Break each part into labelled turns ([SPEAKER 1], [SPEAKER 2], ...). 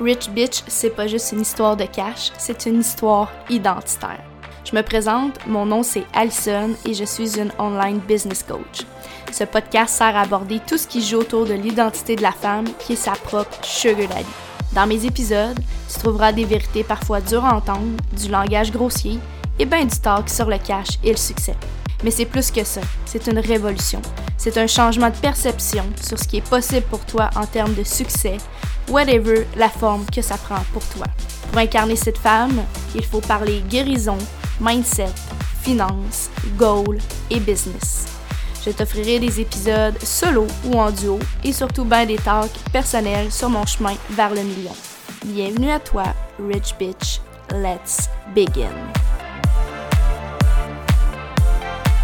[SPEAKER 1] Rich Bitch, c'est pas juste une histoire de cash, c'est une histoire identitaire. Je me présente, mon nom c'est Alison et je suis une online business coach. Ce podcast sert à aborder tout ce qui joue autour de l'identité de la femme qui est sa propre sugar daddy. Dans mes épisodes, tu trouveras des vérités parfois dures à entendre, du langage grossier et bien du talk sur le cash et le succès. Mais c'est plus que ça, c'est une révolution. C'est un changement de perception sur ce qui est possible pour toi en termes de succès, whatever la forme que ça prend pour toi. Pour incarner cette femme, il faut parler guérison, mindset, finance, goal et business. Je t'offrirai des épisodes solo ou en duo et surtout bien des talks personnels sur mon chemin vers le million. Bienvenue à toi, Rich Bitch. Let's begin.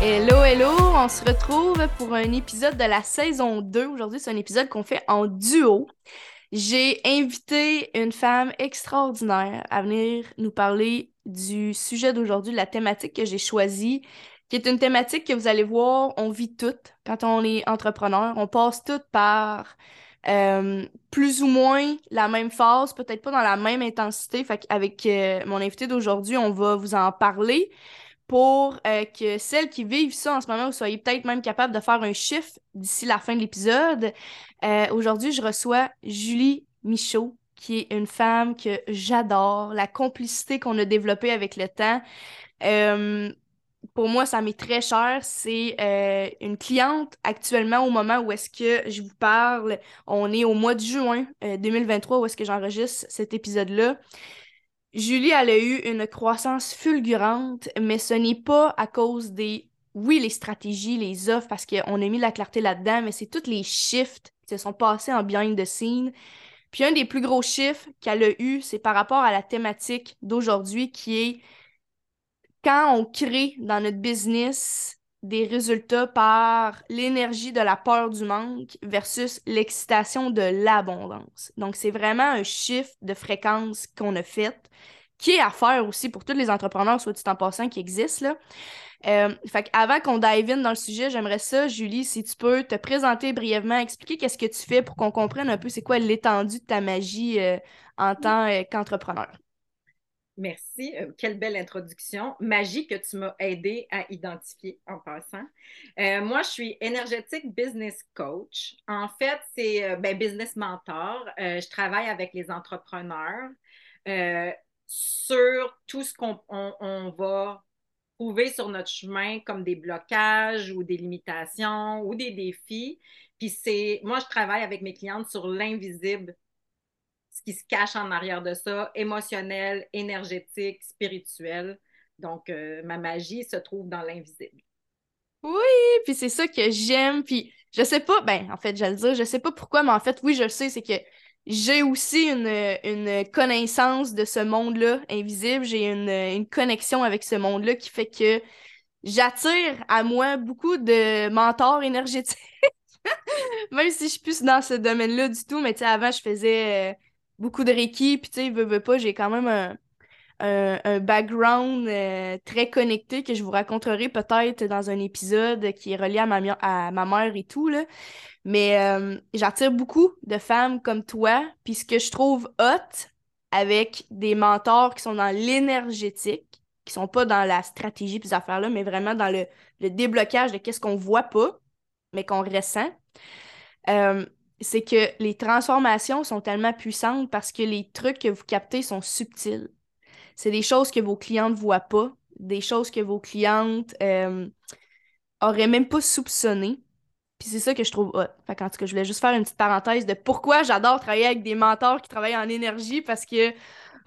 [SPEAKER 1] Hello, hello! On se retrouve pour un épisode de la saison 2. Aujourd'hui, c'est un épisode qu'on fait en duo. J'ai invité une femme extraordinaire à venir nous parler du sujet d'aujourd'hui, de la thématique que j'ai choisie, qui est une thématique que vous allez voir, on vit toutes quand on est entrepreneur. On passe toutes par euh, plus ou moins la même phase, peut-être pas dans la même intensité. Fait avec euh, mon invité d'aujourd'hui, on va vous en parler pour euh, que celles qui vivent ça en ce moment, vous soyez peut-être même capable de faire un chiffre d'ici la fin de l'épisode. Euh, aujourd'hui, je reçois Julie Michaud, qui est une femme que j'adore, la complicité qu'on a développée avec le temps. Euh, pour moi, ça m'est très cher. C'est une cliente actuellement au moment où est-ce que je vous parle. On est au mois de juin 2023 où est-ce que j'enregistre cet épisode-là. Julie, elle a eu une croissance fulgurante, mais ce n'est pas à cause des, oui, les stratégies, les offres, parce qu'on a mis la clarté là-dedans, mais c'est tous les shifts qui se sont passés en behind the scene. Puis un des plus gros chiffres qu'elle a eu, c'est par rapport à la thématique d'aujourd'hui qui est quand on crée dans notre business des résultats par l'énergie de la peur du manque versus l'excitation de l'abondance. Donc, c'est vraiment un chiffre de fréquence qu'on a fait, qui est à faire aussi pour tous les entrepreneurs, soit dit en passant, qui existent. Là. Euh, fait avant qu'on dive in dans le sujet, j'aimerais ça, Julie, si tu peux te présenter brièvement, expliquer qu'est-ce que tu fais pour qu'on comprenne un peu c'est quoi l'étendue de ta magie euh, en tant euh, qu'entrepreneur.
[SPEAKER 2] Merci. Euh, quelle belle introduction. Magie que tu m'as aidé à identifier en passant. Euh, moi, je suis énergétique business coach. En fait, c'est euh, ben, business mentor. je travaille avec les entrepreneurs sur tout ce qu'on on, va trouver sur notre chemin comme des blocages ou des limitations ou des défis. Puis c'est, moi, je travaille avec mes clientes sur l'invisible qui se cache en arrière de ça, émotionnel, énergétique, spirituel. Donc, euh, ma magie se trouve dans l'invisible.
[SPEAKER 1] Oui, puis c'est ça que j'aime. Puis je sais pas, ben en fait, j'allais dire, je sais pas pourquoi, mais en fait, oui, je le sais, c'est que j'ai aussi une, une, connaissance de ce monde-là invisible. J'ai une, une, connexion avec ce monde-là qui fait que j'attire à moi beaucoup de mentors énergétiques. Même si je suis plus dans ce domaine-là du tout, mais tu sais, avant, je faisais. Beaucoup de Reiki, puis tu sais, veux, veux pas, j'ai quand même un, un, background euh, très connecté que je vous raconterai peut-être dans un épisode qui est relié à ma, à ma mère et tout, là. Mais euh, j'attire beaucoup de femmes comme toi, puis ce que je trouve hot avec des mentors qui sont dans l'énergétique, qui sont pas dans la stratégie puis ces affaires-là, mais vraiment dans le, le déblocage de qu'est-ce qu'on voit pas, mais qu'on ressent. Euh, c'est que les transformations sont tellement puissantes parce que les trucs que vous captez sont subtils. C'est des choses que vos clientes ne voient pas, des choses que vos clientes euh, auraient même pas soupçonnées. Puis c'est ça que je trouve hot. Fait en tout cas, je voulais juste faire une petite parenthèse de pourquoi j'adore travailler avec des mentors qui travaillent en énergie parce que,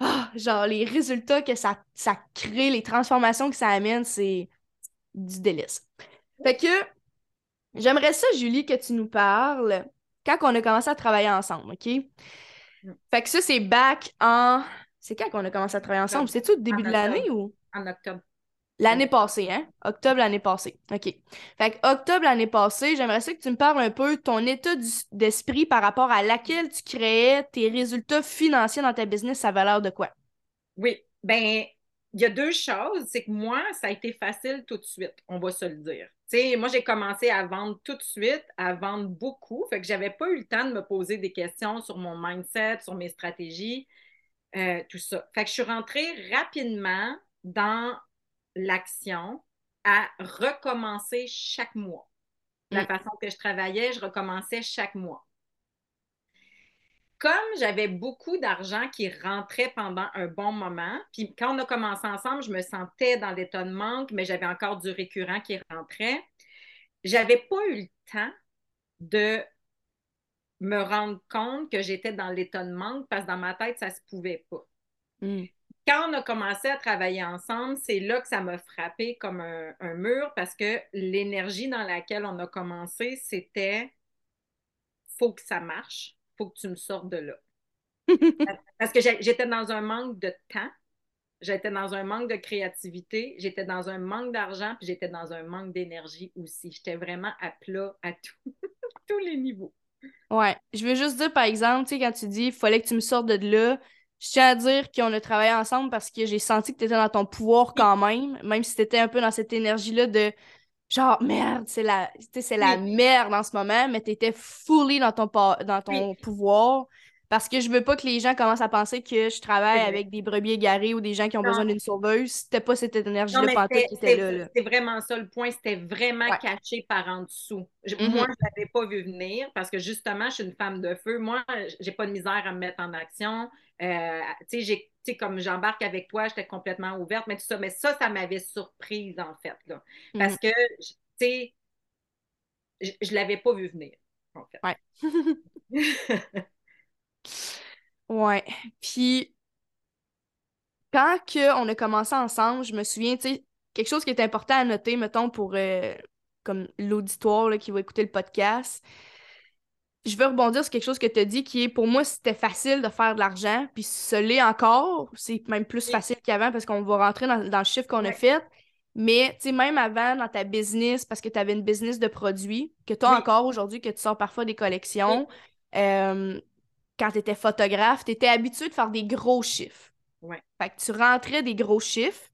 [SPEAKER 1] ah, genre, les résultats que ça, ça crée, les transformations que ça amène, c'est du délice. Fait que, j'aimerais ça, Julie, que tu nous parles quand on a commencé à travailler ensemble, OK? Mm. Fait que ça, c'est back en. C'est quand qu'on a commencé à travailler ensemble? C'est-tu au début de l'année ou?
[SPEAKER 2] En octobre.
[SPEAKER 1] L'année passée, hein? Octobre l'année passée. OK. Fait que octobre l'année passée, j'aimerais ça que tu me parles un peu de ton état d'esprit par rapport à laquelle tu créais tes résultats financiers dans ta business, ça valeur de quoi?
[SPEAKER 2] Oui. Ben, il y a deux choses. C'est que moi, ça a été facile tout de suite, on va se le dire. Sais, moi, j'ai commencé à vendre tout de suite, à vendre beaucoup. Fait que j'avais pas eu le temps de me poser des questions sur mon mindset, sur mes stratégies, euh, tout ça. Fait que je suis rentrée rapidement dans l'action à recommencer chaque mois. La mm. façon que je travaillais, je recommençais chaque mois comme j'avais beaucoup d'argent qui rentrait pendant un bon moment, puis quand on a commencé ensemble, je me sentais dans l'état de manque, mais j'avais encore du récurrent qui rentrait. J'avais pas eu le temps de me rendre compte que j'étais dans manque parce que dans ma tête, ça se pouvait pas. Hmm. Quand on a commencé à travailler ensemble, c'est là que ça m'a frappé comme un, un mur parce que l'énergie dans laquelle on a commencé, c'était faut que ça marche faut que tu me sortes de là. Parce que j'étais dans un manque de temps, j'étais dans un manque de créativité, j'étais dans un manque d'argent, puis j'étais dans un manque d'énergie aussi. J'étais vraiment à plat à tous les niveaux.
[SPEAKER 1] Ouais. Je veux juste dire, par exemple, tu sais, quand tu dis il fallait que tu me sortes de là, je tiens à dire qu'on a travaillé ensemble parce que j'ai senti que tu étais dans ton pouvoir quand même, même si tu étais un peu dans cette énergie-là de genre merde, c'est la, c'est la merde en ce moment, mais tu étais fully dans ton, dans ton pouvoir. Parce que je veux pas que les gens commencent à penser que je travaille avec des brebis égarés ou des gens qui ont besoin d'une sauveuse. C'était pas cette énergie-là qui était là.
[SPEAKER 2] C'est vraiment ça le point. C'était vraiment caché par en dessous. Mm-hmm. Moi, je l'avais pas vu venir parce que justement, je suis une femme de feu. Moi, j'ai pas de misère à me mettre en action. Euh, tu sais, comme j'embarque avec toi, j'étais complètement ouverte, mais tout ça. Mais ça, ça m'avait surprise, en fait, là. Parce mm-hmm. que, tu sais, je, je l'avais pas vu venir, en fait.
[SPEAKER 1] Ouais. ouais. Puis, quand on a commencé ensemble, je me souviens, tu sais, quelque chose qui est important à noter, mettons, pour euh, comme l'auditoire qui va écouter le podcast, je veux rebondir sur quelque chose que tu as dit qui est pour moi, c'était facile de faire de l'argent, puis ce l'est encore. C'est même plus facile qu'avant parce qu'on va rentrer dans, le chiffre qu'on a fait. Mais tu sais, même avant, dans ta business, parce que tu avais une business de produits, que tu as encore aujourd'hui, que tu sors parfois des collections, euh, quand tu étais photographe, tu étais habitué de faire des gros chiffres. Fait que tu rentrais des gros chiffres.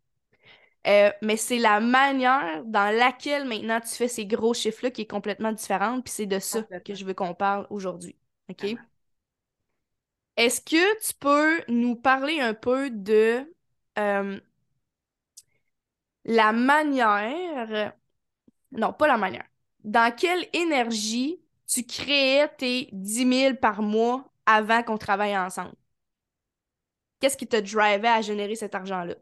[SPEAKER 1] Euh, mais c'est la manière dans laquelle maintenant tu fais ces gros chiffres-là qui est complètement différente, puis c'est de ça que je veux qu'on parle aujourd'hui. OK? Est-ce que tu peux nous parler un peu de euh, la manière. Non, pas la manière. Dans quelle énergie tu créais tes 10 000 par mois avant qu'on travaille ensemble? Qu'est-ce qui te drivait à générer cet argent-là?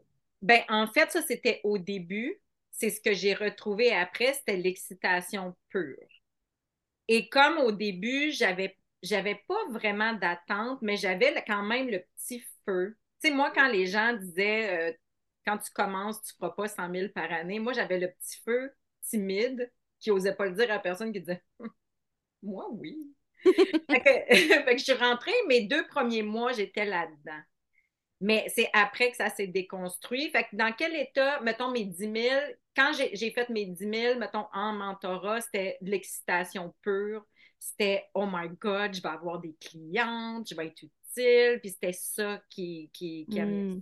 [SPEAKER 2] Ben, en fait, ça, c'était au début. C'est ce que j'ai retrouvé après, c'était l'excitation pure. Et comme au début, j'avais j'avais pas vraiment d'attente, mais j'avais quand même le petit feu. Tu sais, moi, quand les gens disaient euh, quand tu commences, tu feras pas 100 000 par année, moi, j'avais le petit feu timide qui osait pas le dire à personne qui disait Moi, oui. fait, que, je suis rentrée, mes deux premiers mois, j'étais là-dedans. Mais c'est après que ça s'est déconstruit. Fait que dans quel état, mettons mes 10 000, quand j'ai fait mes 10 000, mettons en mentorat, c'était de l'excitation pure. C'était Oh my God, je vais avoir des clientes, je vais être utile. Puis c'était ça qui, qui, qui hmm.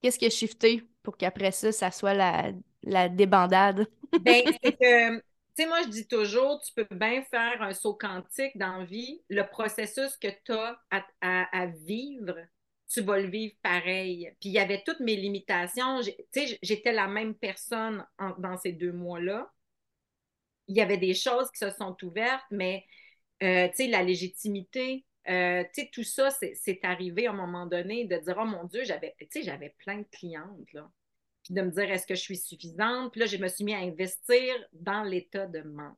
[SPEAKER 1] Qu'est-ce qui a shifté pour qu'après ça, ça soit la, la débandade?
[SPEAKER 2] ben, c'est que, tu sais, moi, je dis toujours, tu peux bien faire un saut quantique dans la vie. Le processus que tu as à, à vivre, tu vas le vivre pareil. Puis il y avait toutes mes limitations. Tu sais, j'étais la même personne dans ces deux mois-là. Il y avait des choses qui se sont ouvertes, mais euh, tu sais, la légitimité, euh, tu sais, tout ça, c'est arrivé à un moment donné de dire, oh mon Dieu, j'avais, tu sais, j'avais plein de clientes, là. Puis de me dire, est-ce que je suis suffisante? Puis là, je me suis mis à investir dans l'état de manque.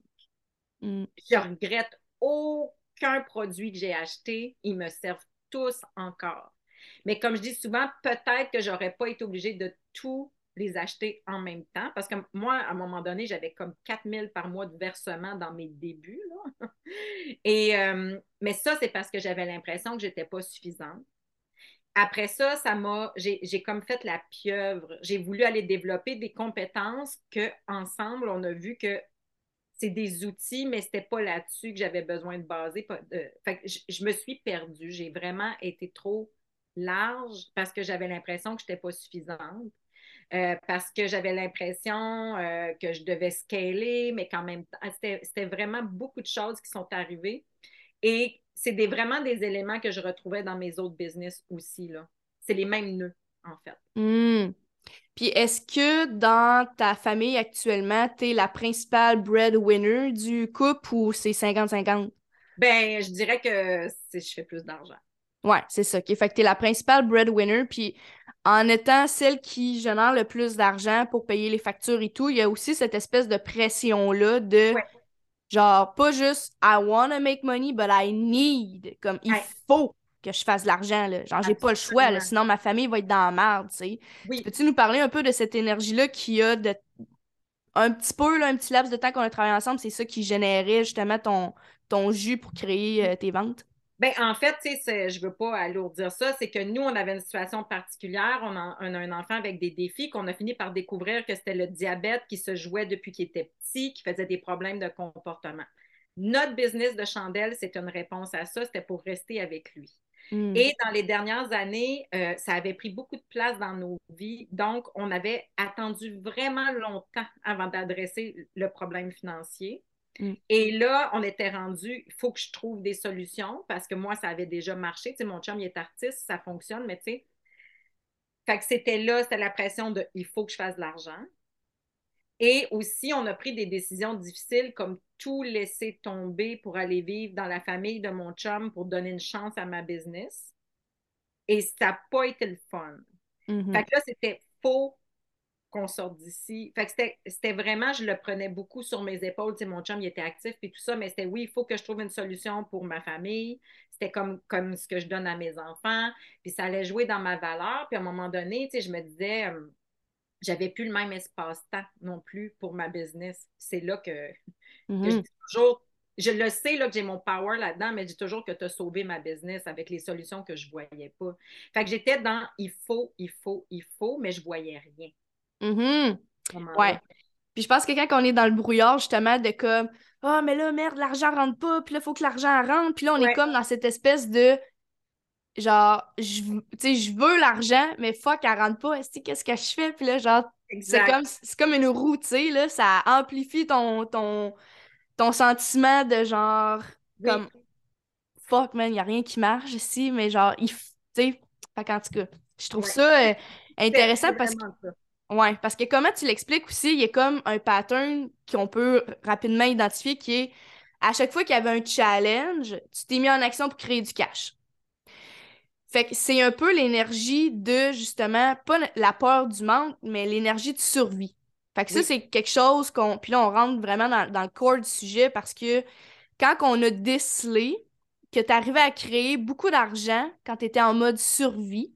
[SPEAKER 2] Mm. Je regrette aucun produit que j'ai acheté. Ils me servent tous encore. Mais comme je dis souvent, peut-être que j'aurais pas été obligée de tout les acheter en même temps. Parce que moi, à un moment donné, j'avais comme 4 000 par mois de versement dans mes débuts. Et, euh, mais ça, c'est parce que j'avais l'impression que je n'étais pas suffisante. Après ça, ça m'a, j'ai comme fait la pieuvre. J'ai voulu aller développer des compétences que ensemble, on a vu que c'est des outils, mais ce n'était pas là-dessus que j'avais besoin de baser. je, je, me suis perdue. J'ai vraiment été trop large parce que j'avais l'impression que je n'étais pas suffisante. Euh, parce que j'avais l'impression euh, que je devais scaler, mais qu'en même temps, c'était vraiment beaucoup de choses qui sont arrivées. Et c'est vraiment des éléments que je retrouvais dans mes autres business aussi. C'est les mêmes nœuds, en fait.
[SPEAKER 1] Hmm. Puis est-ce que dans ta famille actuellement, tu es la principale breadwinner du couple ou c'est 50-50?
[SPEAKER 2] Ben, je dirais que je fais plus d'argent.
[SPEAKER 1] Ouais, c'est ça. Fait que tu es la principale breadwinner. Puis en étant celle qui génère le plus d'argent pour payer les factures et tout, il y a aussi cette espèce de pression-là de genre, pas juste I wanna make money, but I need. Comme il faut que je fasse de l'argent. Genre, j'ai pas le choix, sinon ma famille va être dans la merde, tu sais. Peux-tu nous parler un peu de cette énergie-là qu'il y a de un petit peu, là, un petit laps de temps qu'on a travaillé ensemble, c'est ça qui générait justement ton, ton jus pour créer euh, tes ventes?
[SPEAKER 2] Ben, en fait, je ne veux pas alourdir ça, c'est que nous, on avait une situation particulière. On a, on a un enfant avec des défis qu'on a fini par découvrir que c'était le diabète qui se jouait depuis qu'il était petit, qui faisait des problèmes de comportement. Notre business de chandelle, c'est une réponse à ça. C'était pour rester avec lui. Hmm. Et dans les dernières années, euh, ça avait pris beaucoup de place dans nos vies. Donc, on avait attendu vraiment longtemps avant d'adresser le problème financier. Hmm. Et là, on était rendu, il faut que je trouve des solutions parce que moi, ça avait déjà marché. Tu sais, mon chum, il est artiste, ça fonctionne, mais tu sais. Fait que c'était là, c'était la pression de il faut que je fasse de l'argent. Et aussi, on a pris des décisions difficiles comme tout laisser tomber pour aller vivre dans la famille de mon chum pour donner une chance à ma business. Et ça n'a pas été le fun. Mm-hmm. Fait que là, c'était faux qu'on sorte d'ici. Fait que c'était vraiment, je le prenais beaucoup sur mes épaules. Tu sais, mon chum, il était actif et tout ça, mais c'était oui, il faut que je trouve une solution pour ma famille. C'était comme, comme ce que je donne à mes enfants. Puis ça allait jouer dans ma valeur. Puis à un moment donné, tu sais, je me disais, euh, j'avais plus le même espace-temps non plus pour ma business. C'est là que, je mm-hmm. dis toujours, je le sais là, que j'ai mon power là-dedans, mais je dis toujours que tu as sauvé ma business avec les solutions que je ne voyais pas. Fait que j'étais dans il faut, il faut, il faut, mais je ne voyais rien.
[SPEAKER 1] Mm Ouais. Puis je pense que quand on est dans le brouillard, justement, de comme Ah, oh, mais là, merde, l'argent rentre pas, puis là, il faut que l'argent rentre. Puis là, on est comme dans cette espèce de genre, je, je veux l'argent, mais fuck, elle rentre pas. Qu'est-ce que je fais? Puis là, genre, c'est comme, comme une roue, tu sais, là, ça amplifie ton, ton, ton sentiment de genre, comme, fuck, man, il a rien qui marche ici, mais genre, il, tu sais, en tout cas, je trouve ça euh, intéressant parce que. Ouais, parce que comment tu l'expliques aussi, il y a comme un pattern qu'on peut rapidement identifier qui est à chaque fois qu'il y avait un challenge, tu t'es mis en action pour créer du cash. Fait que c'est un peu l'énergie de, justement, pas la peur du manque, mais l'énergie de survie. Fait que ça, c'est quelque chose qu'on. Puis là, on rentre vraiment dans, le corps du sujet parce que quand on a décelé que tu arrivais à créer beaucoup d'argent quand tu étais en mode survie,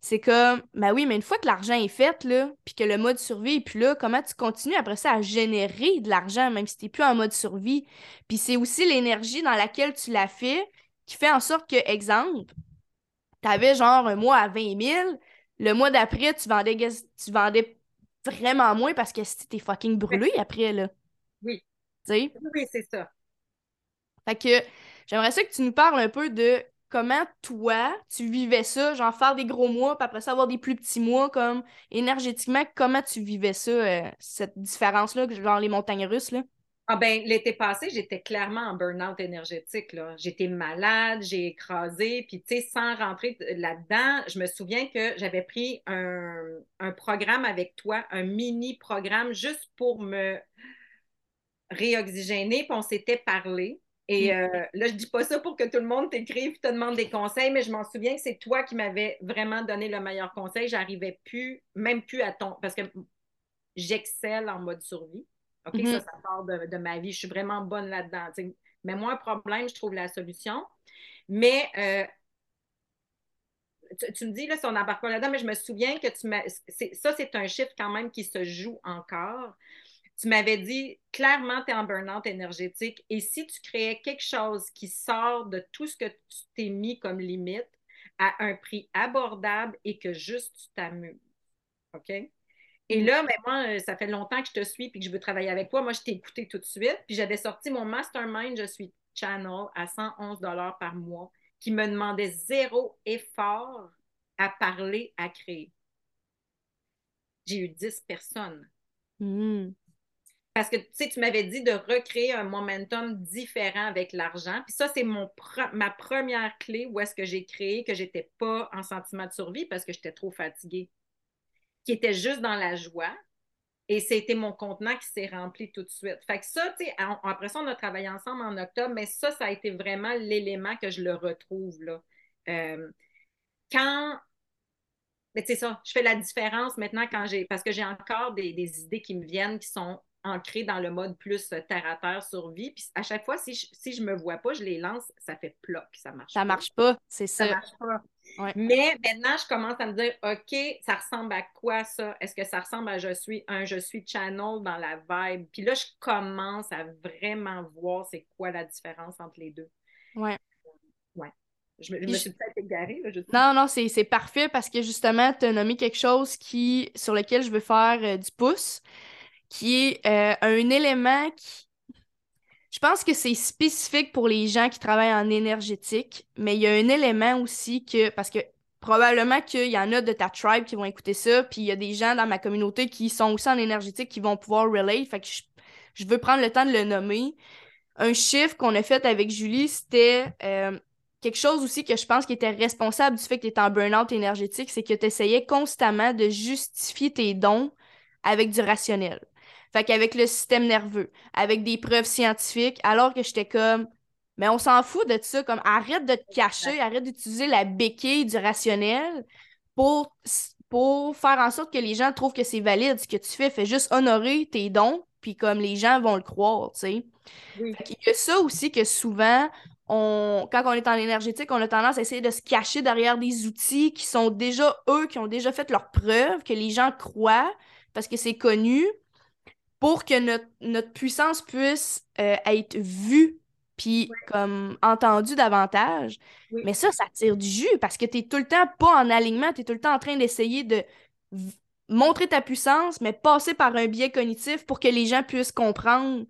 [SPEAKER 1] c'est comme, ben oui, mais une fois que l'argent est fait, là, puis que le mode survie est plus là, comment tu continues après ça à générer de l'argent, même si tu n'es plus en mode survie? Puis c'est aussi l'énergie dans laquelle tu l'as fait qui fait en sorte que, exemple, tu avais genre un mois à 20 000, le mois d'après, tu vendais, tu vendais vraiment moins parce que c'était fucking brûlé après, là.
[SPEAKER 2] Oui.
[SPEAKER 1] Tu sais?
[SPEAKER 2] Oui, c'est ça.
[SPEAKER 1] Fait que j'aimerais ça que tu nous parles un peu de comment toi, tu vivais ça, genre faire des gros mois, puis après ça avoir des plus petits mois, comme énergétiquement, comment tu vivais ça, euh, cette différence-là, genre les montagnes russes, là?
[SPEAKER 2] Ah ben, l'été passé, j'étais clairement en burn-out énergétique. J'étais malade, j'ai écrasé, puis tu sais, sans rentrer là-dedans, je me souviens que j'avais pris un, un, programme avec toi, un mini-programme juste pour me réoxygéner, puis on s'était parlé. Et mm. euh, là, je dis pas ça pour que tout le monde t'écrive te demande des conseils, mais je m'en souviens que c'est toi qui m'avais vraiment donné le meilleur conseil. J'arrivais plus, même plus à ton. Parce que j'excelle en mode survie. OK, ça, mm-hmm. ça part de, ma vie. Je suis vraiment bonne là-dedans. Mais moi, un problème, je trouve la solution. Mais euh, tu, me dis, là, si on n'embarque pas là-dedans, mais je me souviens que tu m'as. Ça, c'est un chiffre quand même qui se joue encore. Tu m'avais dit clairement, tu es en burn-out énergétique. Et si tu créais quelque chose qui sort de tout ce que tu t'es mis comme limite à un prix abordable et que juste tu t'amuses. OK? Et mm. là, mais moi, euh, ça fait longtemps que je te suis et que je veux travailler avec toi. Moi, je t'ai écouté tout de suite. Puis j'avais sorti mon mastermind, je suis channel à 111 par mois qui me demandaient zéro effort à parler, à créer. J'ai eu 10 personnes.
[SPEAKER 1] Hmm.
[SPEAKER 2] Parce que tu sais, tu m'avais dit de recréer un momentum différent avec l'argent. Puis ça, c'est mon ma première clé où est-ce que j'ai créé que j'étais pas en sentiment de survie parce que j'étais trop fatiguée. Qui était juste dans la joie. Et c'était mon contenant qui s'est rempli tout de suite. Fait que ça, tu sais, après ça, on a travaillé ensemble en octobre, mais ça, ça a été vraiment l'élément que je le retrouve là. Euh, quand mais c'est ça, je fais la différence maintenant quand j'ai. Parce que j'ai encore des, des, idées qui me viennent qui sont ancrées dans le mode plus terre à terre survie. Puis à chaque fois, si je, si je me vois pas, je les lance, ça fait ploc, ça marche
[SPEAKER 1] ça marche pas, c'est ça.
[SPEAKER 2] Ça marche pas. Mais maintenant, je commence à me dire, OK, ça ressemble à quoi ça? Est-ce que ça ressemble à je suis un je suis channel dans la vibe? Puis là, je commence à vraiment voir c'est quoi la différence entre les deux.
[SPEAKER 1] Ouais.
[SPEAKER 2] Ouais. Je me, suis peut-être égarée. Là,
[SPEAKER 1] non, non, c'est parfait parce que justement, tu as nommé quelque chose qui, sur lequel je veux faire euh, du pouce, qui est euh, un élément qui. Je pense que c'est spécifique pour les gens qui travaillent en énergétique, mais il y a un élément aussi que. Parce que probablement qu'il y en a de ta tribe qui vont écouter ça, puis il y a des gens dans ma communauté qui sont aussi en énergétique qui vont pouvoir relate. Fait que je, veux prendre le temps de le nommer. Un chiffre qu'on a fait avec Julie, c'était. Euh, quelque chose aussi que je pense qui était responsable du fait que tu étais en burn-out énergétique, c'est que tu essayais constamment de justifier tes dons avec du rationnel. Fait qu'avec le système nerveux, avec des preuves scientifiques, alors que j'étais comme, mais on s'en fout de ça, comme arrête de te cacher, arrête d'utiliser la béquille du rationnel pour, pour faire en sorte que les gens trouvent que c'est valide ce que tu fais. Fais juste honorer tes dons, puis comme les gens vont le croire, tu sais. Il y a ça aussi que souvent, quand on est en énergétique, on a tendance à essayer de se cacher derrière des outils qui sont déjà eux, qui ont déjà fait leur preuve, que les gens croient parce que c'est connu, pour que notre, puissance puisse euh, être vue puis comme entendue davantage. Mais ça, ça tire du jus parce que tu es tout le temps pas en alignement, tu es tout le temps en train d'essayer de montrer ta puissance, mais passer par un biais cognitif pour que les gens puissent comprendre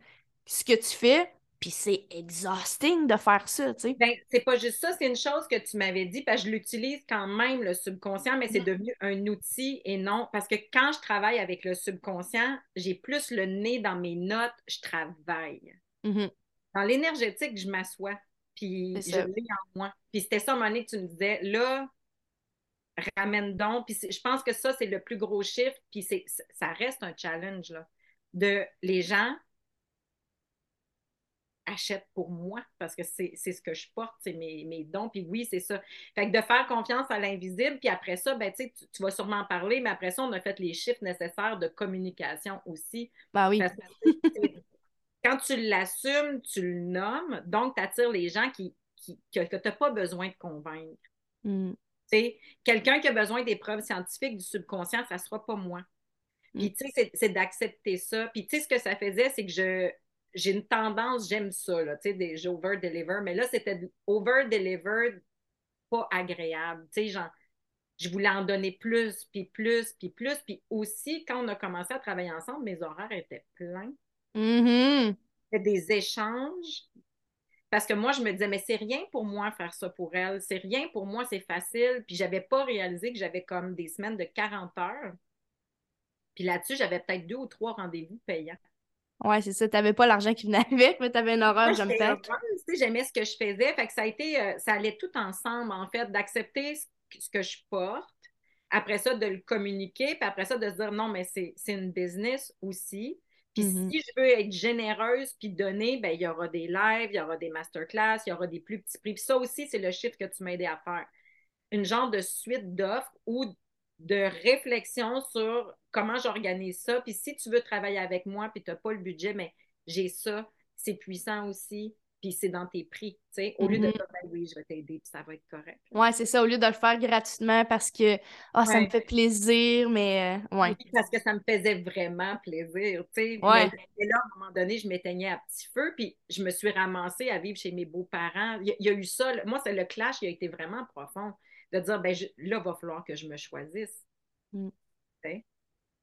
[SPEAKER 1] ce que tu fais puis c'est exhausting de faire ça, tu sais.
[SPEAKER 2] Ben, c'est pas juste ça, c'est une chose que tu m'avais dit, parce que je l'utilise quand même, le subconscient, mais c'est mm-hmm. devenu un outil et non. Parce que quand je travaille avec le subconscient, j'ai plus le nez dans mes notes, je travaille.
[SPEAKER 1] Mm-hmm.
[SPEAKER 2] Dans l'énergétique, je m'assois, puis je l'ai en moi. Puis c'était ça, à un moment donné, que tu me disais, là, ramène donc. Puis je pense que ça, c'est le plus gros chiffre, puis ça reste un challenge, là. De les gens achète pour moi parce que c'est ce que je porte, c'est mes, mes, dons. Puis oui, c'est ça. Fait que de faire confiance à l'invisible, puis après ça, ben, tu, tu vas sûrement en parler, mais après ça, on a fait les chiffres nécessaires de communication aussi.
[SPEAKER 1] Ben oui.
[SPEAKER 2] quand tu l'assumes, tu le nommes, donc tu attires les gens qui, qui que, tu n'as pas besoin de convaincre.
[SPEAKER 1] Mm.
[SPEAKER 2] Quelqu'un qui a besoin des preuves scientifiques du subconscient, ça ne sera pas moi. Puis, mm. tu sais, c'est d'accepter ça. Puis, tu sais, ce que ça faisait, c'est que je, j'ai une tendance, j'aime ça, là, tu sais, over-deliver, mais là, c'était over-deliver pas agréable, tu sais, genre, je voulais en donner plus, puis plus, puis plus, puis aussi, quand on a commencé à travailler ensemble, mes horaires étaient pleins. C'était des échanges, parce que moi, je me disais, mais c'est rien pour moi faire ça pour elle, c'est rien pour moi, c'est facile, puis j'avais pas réalisé que j'avais comme des semaines de 40 heures, puis là-dessus, j'avais peut-être deux ou trois rendez-vous payants.
[SPEAKER 1] Ouais, c'est ça. Tu n'avais pas l'argent qui venait avec, mais tu avais une horreur, j'aime
[SPEAKER 2] J'aimais ce que je faisais. Fait que ça a été, euh, ça allait tout ensemble, en fait, d'accepter ce, que je porte, après ça, de le communiquer, puis après ça, de se dire non, mais c'est une business aussi. Puis mm-hmm. si je veux être généreuse puis donner, ben, il y aura des lives, il y aura des masterclass, il y aura des plus petits prix. Puis ça aussi, c'est le chiffre que tu m'as aidé à faire. Une genre de suite d'offres ou de réflexion sur comment j'organise ça. Puis si tu veux travailler avec moi, puis tu n'as pas le budget, mais j'ai ça, c'est puissant aussi, puis c'est dans tes prix. sais Au lieu de dire, ben oui, je vais t'aider, puis ça va être correct.
[SPEAKER 1] Oui, c'est ça, au lieu de le faire gratuitement parce que oh, ça me fait plaisir, mais euh, ouais.
[SPEAKER 2] parce que ça me faisait vraiment plaisir.
[SPEAKER 1] Ouais.
[SPEAKER 2] Mais, là, à un moment donné, je m'éteignais à petit feu, puis je me suis ramassée à vivre chez mes beaux-parents. Il, y, a eu ça. Moi, c'est le clash, il a été vraiment profond. De dire, ben, là, il va falloir que je me choisisse.
[SPEAKER 1] Mm.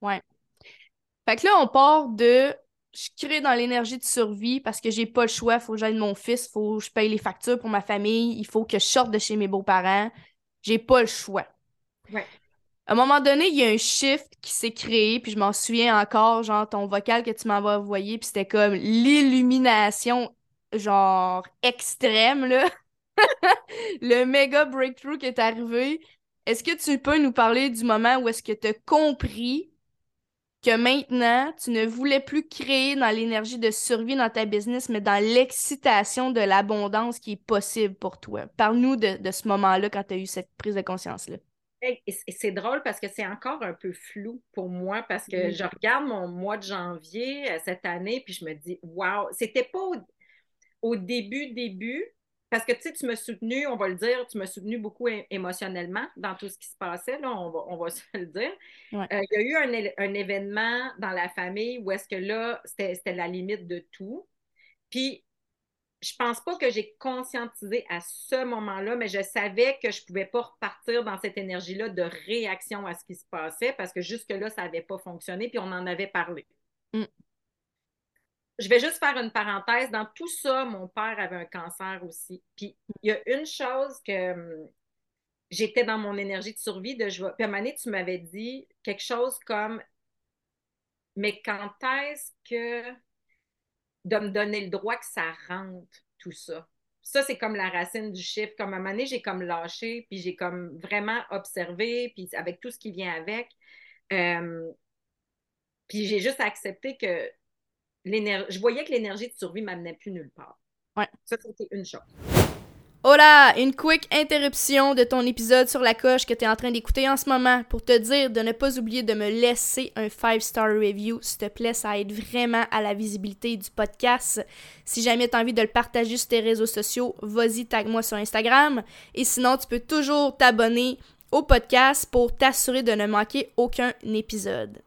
[SPEAKER 1] Ouais. Fait que là, on part de je crée dans l'énergie de survie parce que j'ai pas le choix. Faut que j'aide mon fils, faut que je paye les factures pour ma famille, il faut que je sorte de chez mes beaux-parents. J'ai pas le choix.
[SPEAKER 2] Ouais.
[SPEAKER 1] À un moment donné, il y a un shift qui s'est créé, puis je m'en souviens encore, genre ton vocal que tu m'avais envoyé, puis c'était comme l'illumination, genre extrême, là. le méga breakthrough qui est arrivé. Est-ce que tu peux nous parler du moment où est-ce que tu as compris que maintenant, tu ne voulais plus créer dans l'énergie de survie dans ta business, mais dans l'excitation de l'abondance qui est possible pour toi? Parle-nous de, de ce moment-là quand tu as eu cette prise de conscience-là.
[SPEAKER 2] C'est drôle parce que c'est encore un peu flou pour moi parce que je regarde mon mois de janvier euh, cette année puis je me dis, wow, c'était pas au, début, début, parce que tu sais, tu m'as soutenu, on va le dire, tu m'as soutenu beaucoup émotionnellement dans tout ce qui se passait, là, on, va, on va se le dire. Euh, il y a eu un, un, événement dans la famille où est-ce que là, c'était la limite de tout. Puis je pense pas que j'ai conscientisé à ce moment-là, mais je savais que je pouvais pas repartir dans cette énergie-là de réaction à ce qui se passait parce que jusque-là, ça n'avait pas fonctionné, puis on en avait parlé. Mm. Je vais juste faire une parenthèse. Dans tout ça, mon père avait un cancer aussi. Puis il y a une chose que hum, j'étais dans mon énergie de survie de joie. Puis à un moment donné, tu m'avais dit quelque chose comme Mais quand est-ce que de me donner le droit que ça rentre, tout ça? Ça, c'est comme la racine du chiffre. Comme à un moment donné, j'ai comme lâché, puis j'ai comme vraiment observé, puis avec tout ce qui vient avec. Euh, puis j'ai juste accepté que je voyais que l'énergie de survie m'amenait plus nulle part.
[SPEAKER 1] Ouais.
[SPEAKER 2] Ça, c'était une chose.
[SPEAKER 1] Hola, une quick interruption de ton épisode sur la coche que tu es en train d'écouter en ce moment pour te dire de ne pas oublier de me laisser un 5-star review. S'il te plaît, ça aide vraiment à la visibilité du podcast. Si jamais tu as envie de le partager sur tes réseaux sociaux, vas-y, tag-moi sur Instagram. Et sinon, tu peux toujours t'abonner au podcast pour t'assurer de ne manquer aucun épisode.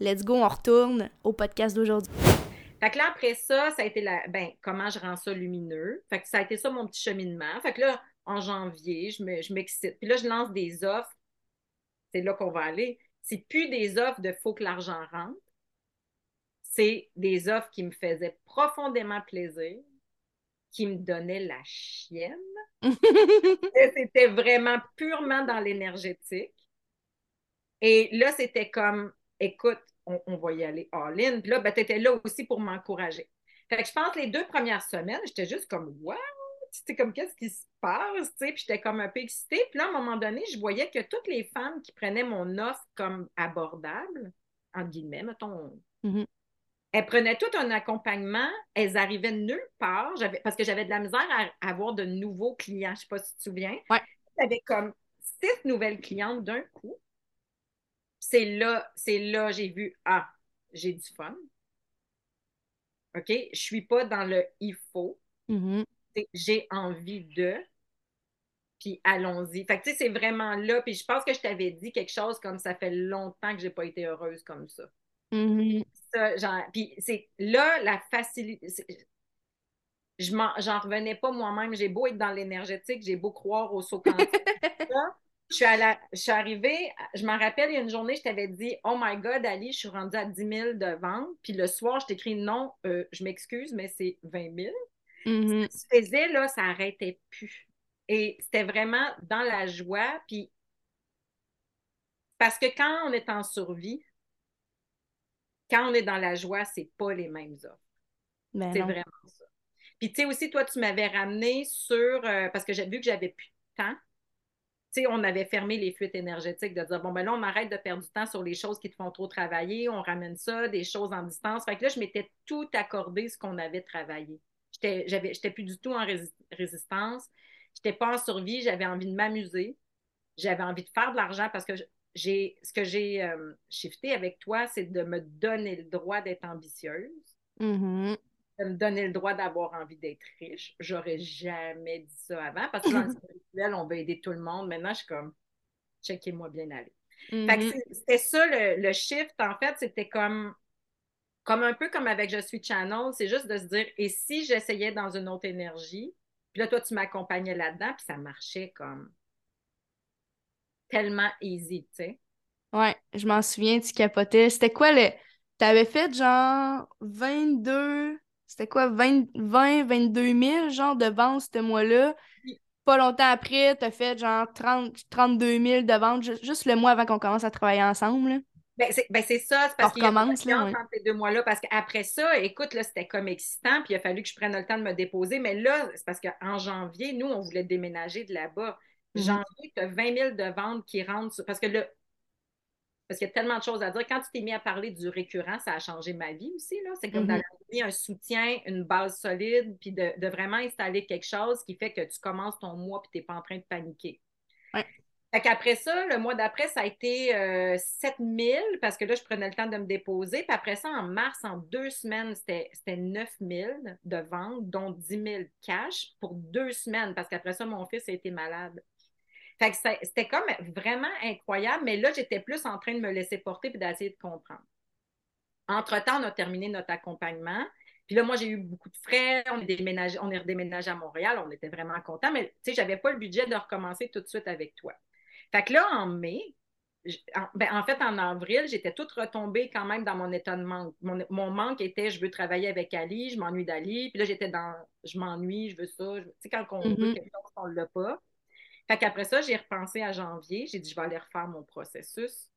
[SPEAKER 1] Let's go, on retourne au podcast d'aujourd'hui.
[SPEAKER 2] Fait que là, après ça, ça a été la. Ben, comment je rends ça lumineux? Fait que ça a été ça mon petit cheminement. Fait que là, en janvier, je m'excite. Puis là, je lance des offres. C'est là qu'on va aller. C'est plus des offres de faut que l'argent rentre. C'est des offres qui me faisaient profondément plaisir, qui me donnaient la chienne. c'était vraiment purement dans l'énergétique. Et là, c'était comme, écoute, on, va y aller all-in. Puis là, ben, tu étais là aussi pour m'encourager. Fait que je pense que les deux premières semaines, j'étais juste comme, wow! C'était comme, qu'est-ce qui se passe? Puis j'étais comme un peu excitée. Puis là, à un moment donné, je voyais que toutes les femmes qui prenaient mon offre comme abordable, entre guillemets, mettons,
[SPEAKER 1] mm-hmm.
[SPEAKER 2] elles prenaient tout un accompagnement, elles arrivaient nulle part, parce que j'avais de la misère à, avoir de nouveaux clients. Je ne sais pas si tu te souviens.
[SPEAKER 1] Ouais.
[SPEAKER 2] J'avais comme six nouvelles clientes d'un coup c'est là, c'est là, j'ai vu, ah, j'ai du fun. OK? Je suis pas dans le il faut.
[SPEAKER 1] Mm-hmm.
[SPEAKER 2] J'ai envie de. Puis allons-y. Fait que tu sais, c'est vraiment là. Puis je pense que je t'avais dit quelque chose comme ça fait longtemps que j'ai pas été heureuse comme ça.
[SPEAKER 1] Mm-hmm.
[SPEAKER 2] puis c'est là la facilité. J'en revenais pas moi-même. J'ai beau être dans l'énergétique, j'ai beau croire au saut quantique. Je suis, à je suis arrivée, je m'en rappelle, il y a une journée, je t'avais dit Oh my God, Ali, je suis rendue à 10 000 de vente. Puis le soir, je t'écris Non, euh, je m'excuse, mais c'est 20 000.
[SPEAKER 1] Mm-hmm.
[SPEAKER 2] Ce que tu faisais, là, ça n'arrêtait plus. Et c'était vraiment dans la joie. Puis parce que quand on est en survie, quand on est dans la joie, c'est pas les mêmes offres.
[SPEAKER 1] Ben
[SPEAKER 2] c'est vraiment ça. Puis tu sais aussi, toi, tu m'avais ramené sur, euh, parce que j'ai vu que j'avais plus de temps on avait fermé les fuites énergétiques de dire, bon, ben là, on arrête de perdre du temps sur les choses qui te font trop travailler, on ramène ça, des choses en distance. Fait que là, je m'étais tout accordé ce qu'on avait travaillé. J'étais plus du tout en résistance. J'étais pas en survie, j'avais envie de m'amuser. J'avais envie de faire de l'argent parce que j'ai ce que j'ai euh, shifté avec toi, c'est de me donner le droit d'être ambitieuse.
[SPEAKER 1] Mm-hmm
[SPEAKER 2] me donner le droit d'avoir envie d'être riche. J'aurais jamais dit ça avant parce que dans le spirituel, on veut aider tout le monde. Maintenant, je suis comme, checkez-moi bien aller.
[SPEAKER 1] Mm-hmm.
[SPEAKER 2] C'était ça le, shift, en fait, c'était comme, comme un peu comme avec Je suis Channel, c'est juste de se dire, et si j'essayais dans une autre énergie, puis là, toi, tu m'accompagnais là-dedans, puis ça marchait comme tellement easy, tu sais.
[SPEAKER 1] Ouais, je m'en souviens, tu capotais. C'était quoi le T'avais fait genre 22, c'était quoi, 20, 20, 22 000 genre de ventes ce mois-là? Pas longtemps après, t'as fait genre 30, 32 000 de ventes juste le mois avant qu'on commence à travailler ensemble.
[SPEAKER 2] Ben c'est ben ça, c'est parce qu'il y a là, ces deux mois-là, parce qu'après ça, écoute, là, c'était comme excitant, puis il a fallu que je prenne le temps de me déposer, mais là, c'est parce qu'en janvier, nous, on voulait déménager de là-bas. Mm-hmm. Janvier, tu as 20 000 de ventes qui rentrent, parce que là, parce qu'il y a tellement de choses à dire. Quand tu t'es mis à parler du récurrent, ça a changé ma vie aussi. C'est comme mm-hmm. d'avoir un soutien, une base solide, puis de, vraiment installer quelque chose qui fait que tu commences ton mois puis tu n'es pas en train de paniquer.
[SPEAKER 1] Ouais.
[SPEAKER 2] Fait qu'après ça, le mois d'après, ça a été euh, 7000 parce que là, je prenais le temps de me déposer. Puis après ça, en mars, en deux semaines, c'était 9000 de ventes, dont 10 000 cash pour deux semaines parce qu'après ça, mon fils a été malade. Fait que c'était comme vraiment incroyable, mais là, j'étais plus en train de me laisser porter et d'essayer de comprendre. Entre-temps, on a terminé notre accompagnement. Puis là, moi, j'ai eu beaucoup de frais. On est, déménagé, on est redéménagé à Montréal. On était vraiment contents. Mais tu sais, je n'avais pas le budget de recommencer tout de suite avec toi. Fait que là, en mai, en, ben, en, fait, en avril, j'étais toute retombée quand même dans mon de manque. Mon, manque était je veux travailler avec Ali, je m'ennuie d'Ali. Puis là, j'étais dans je m'ennuie, je veux ça. Tu sais, quand on veut mm-hmm. quelque chose, on ne l'a pas. Fait qu'après ça, j'ai repensé à janvier. J'ai dit, je vais aller refaire mon processus.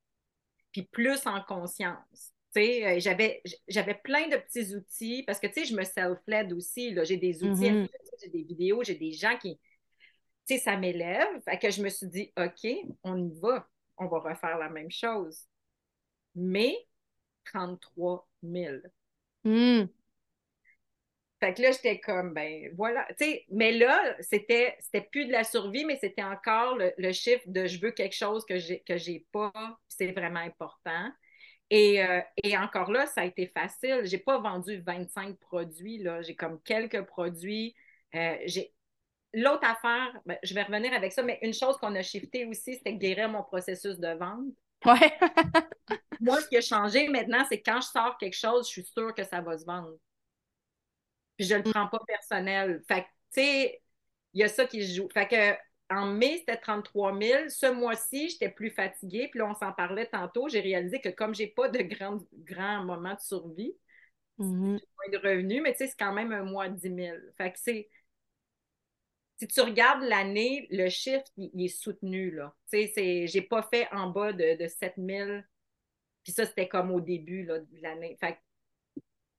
[SPEAKER 2] Puis plus en conscience. Euh, j'avais, j'avais plein de petits outils parce que, tu sais, je me self-led aussi. J'ai des outils, mm-hmm. j'ai des vidéos, j'ai des gens qui, tu sais, ça m'élève. Fait que je me suis dit, OK, on y va. On va refaire la même chose. Mais 33 000. Fait que là, j'étais comme, ben voilà. Mais là, c'était, c'était plus de la survie, mais c'était encore le, chiffre de je veux quelque chose que j'ai, que j'ai pas. C'est vraiment important. Et, euh, et, encore là, ça a été facile. J'ai pas vendu 25 produits. Là. J'ai comme quelques produits. Euh, j'ai... L'autre affaire, ben, je vais revenir avec ça, mais une chose qu'on a shifté aussi, c'était guérir mon processus de vente.
[SPEAKER 1] Ouais.
[SPEAKER 2] Moi, ce qui a changé maintenant, c'est quand je sors quelque chose, je suis sûre que ça va se vendre puis je le prends pas personnel. Fait que, tu sais, il y a ça qui se joue. Fait que, en mai, c'était 33 000. Ce mois-ci, j'étais plus fatiguée. Puis là, on s'en parlait tantôt. J'ai réalisé que comme j'ai pas de grands grand moments de survie,
[SPEAKER 1] mm-hmm.
[SPEAKER 2] j'ai moins de revenus, mais tu sais, c'est quand même un mois de 10 000. Fait que c'est. Si tu regardes l'année, le chiffre, il, est soutenu, là. Tu sais, j'ai pas fait en bas de, de 7 000. Puis ça, c'était comme au début là, de l'année. Fait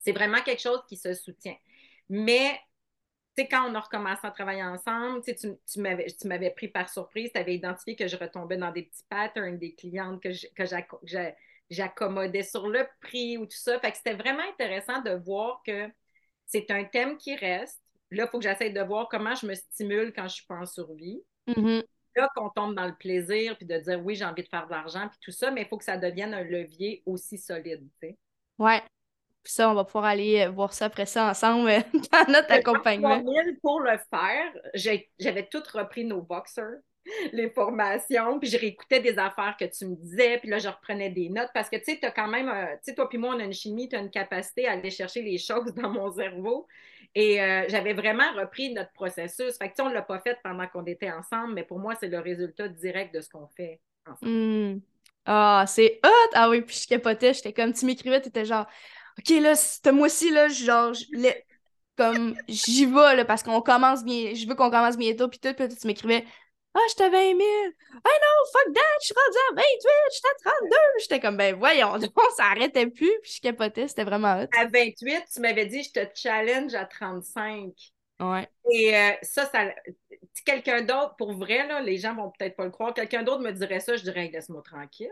[SPEAKER 2] c'est vraiment quelque chose qui se soutient. Mais, tu sais, quand on a recommencé à travailler ensemble, tu, tu m'avais pris par surprise, tu avais identifié que je retombais dans des petits patterns des clientes que j'accommodais sur le prix ou tout ça. Fait que c'était vraiment intéressant de voir que c'est un thème qui reste. Là, il faut que j'essaie de voir comment je me stimule quand je ne suis pas en survie.
[SPEAKER 1] Mm-hmm.
[SPEAKER 2] Là, qu'on tombe dans le plaisir, puis de dire oui, j'ai envie de faire de l'argent, puis tout ça, mais il faut que ça devienne un levier aussi solide. Tu sais.
[SPEAKER 1] Ouais. Puis ça, on va pouvoir aller euh, voir ça après ça ensemble euh, dans notre accompagnement.
[SPEAKER 2] Pour le faire, j'avais tout repris nos boxers, les formations, puis je réécoutais des affaires que tu me disais, puis là, je reprenais des notes parce que, tu sais, tu as quand même, euh, tu sais, toi puis moi, on a une chimie, tu as une capacité à aller chercher les choses dans mon cerveau. Et j'avais vraiment repris notre processus. Fait que, tu sais, on ne l'a pas fait pendant qu'on était ensemble, mais pour moi, c'est le résultat direct de ce qu'on fait ensemble.
[SPEAKER 1] Hmm. Ah, c'est hot! Ah oui, puis je capotais, j'étais comme, tu m'écrivais, tu étais genre, OK, là, ce mois-ci, là, genre, comme, j'y vais, là, parce qu'on commence bien, je veux qu'on commence bientôt, puis tout, puis tu m'écrivais, ah, j'étais à 20 000. Ah non, fuck that, je suis rendue à 28, j'étais à 32. J'étais comme, ben voyons, on s'arrêtait plus, puis je capotais, c'était vraiment hot.
[SPEAKER 2] À 28, tu m'avais dit, je te challenge à 35.
[SPEAKER 1] Ouais.
[SPEAKER 2] Et euh, ça, ça quelqu'un d'autre, pour vrai, là, les gens vont peut-être pas le croire, quelqu'un d'autre me dirait ça, je dirais, laisse-moi tranquille.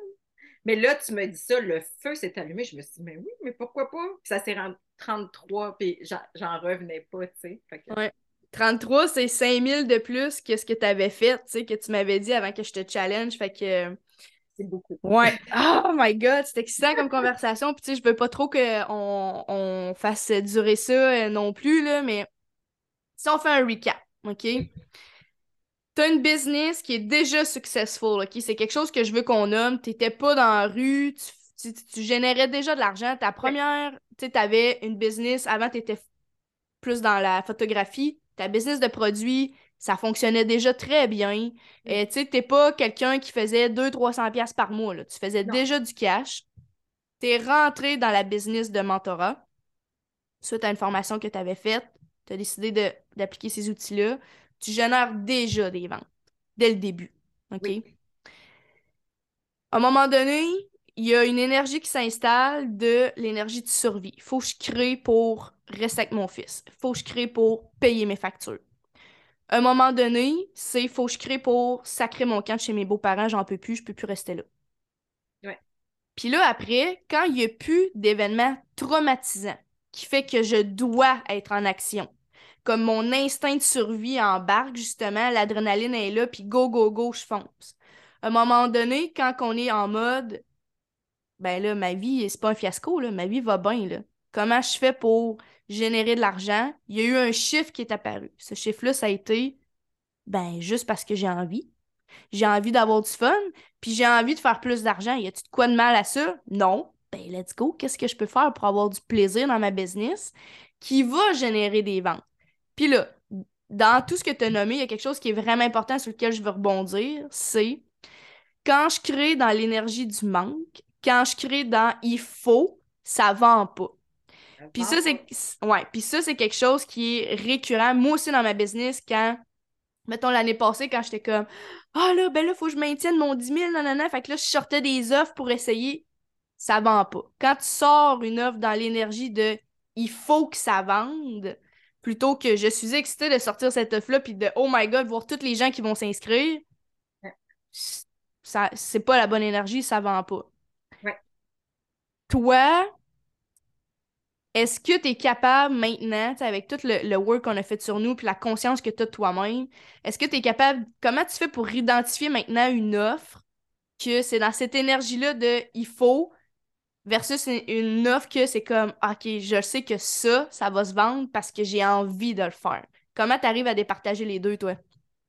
[SPEAKER 2] Mais là, tu me dis ça, le feu s'est allumé. Je me suis dit, mais oui, mais pourquoi pas? Puis ça s'est rendu 33, puis j'en revenais pas, tu sais.
[SPEAKER 1] Ouais. 33, c'est 5000 de plus que ce que tu avais fait, tu sais, que tu m'avais dit avant que je te challenge. Fait que.
[SPEAKER 2] C'est beaucoup.
[SPEAKER 1] Ouais. Oh my God, c'est excitant comme conversation. Puis, tu sais, je veux pas trop qu'on on fasse durer ça euh, non plus, là, mais si on fait un recap, OK? T'as une business qui est déjà successful, OK? C'est quelque chose que je veux qu'on nomme. T'étais pas dans la rue, tu, générais déjà de l'argent. Ta première, tu sais, t'avais une business, avant t'étais plus dans la photographie. Ta business de produits, ça fonctionnait déjà très bien. Et euh, tu sais, t'es pas quelqu'un qui faisait 200-300$ par mois, là. Tu faisais déjà du cash. tu es rentré dans la business de mentorat suite à une formation que tu avais faite, tu as décidé d'appliquer ces outils-là, tu génères déjà des ventes dès le début. OK? À un moment donné, il y a une énergie qui s'installe de l'énergie de survie. Il faut que je crée pour rester avec mon fils. Il faut que je crée pour payer mes factures. À un moment donné, c'est faut que je crée pour sacrer mon camp chez mes beaux-parents, j'en peux plus, je peux plus rester là.
[SPEAKER 2] Ouais.
[SPEAKER 1] Puis là, après, quand il n'y a plus d'événements traumatisants qui fait que je dois être en action, comme mon instinct de survie embarque, justement, l'adrénaline est là, puis go, go, go, je fonce. À un moment donné, quand on est en mode, ben là, ma vie, c'est pas un fiasco, là, ma vie va bien, là. Comment je fais pour générer de l'argent? Il y a eu un chiffre qui est apparu. Ce chiffre-là, ça a été, ben, juste parce que j'ai envie. J'ai envie d'avoir du fun, puis j'ai envie de faire plus d'argent. Y a-tu de quoi de mal à ça? Non. Ben, let's go. Qu'est-ce que je peux faire pour avoir du plaisir dans ma business qui va générer des ventes? Puis là, dans tout ce que tu as nommé, il y a quelque chose qui est vraiment important sur lequel je veux rebondir, c'est quand je crée dans l'énergie du manque, quand je crée dans il faut, ça vend pas. Puis ça, c'est ouais, puis ça, c'est quelque chose qui est récurrent. Moi aussi dans ma business, quand, mettons l'année passée, quand j'étais comme Ah là, ben là, faut que je maintienne mon 10 000, nanana. Fait que là, je sortais des offres pour essayer. Ça vend pas. Quand tu sors une offre dans l'énergie de il faut que ça vende, plutôt que je suis excitée de sortir cette offre-là puis de oh my god, voir tous les gens qui vont s'inscrire, ça c'est pas la bonne énergie, ça vend pas.
[SPEAKER 2] Ouais.
[SPEAKER 1] Toi, est-ce que tu es capable maintenant, avec tout le, work qu'on a fait sur nous puis la conscience que tu as de toi-même, est-ce que tu es capable, comment tu fais pour identifier maintenant une offre que c'est dans cette énergie-là de il faut versus une offre que c'est comme OK, je sais que ça, ça va se vendre parce que j'ai envie de le faire. Comment tu arrives à départager les deux, toi?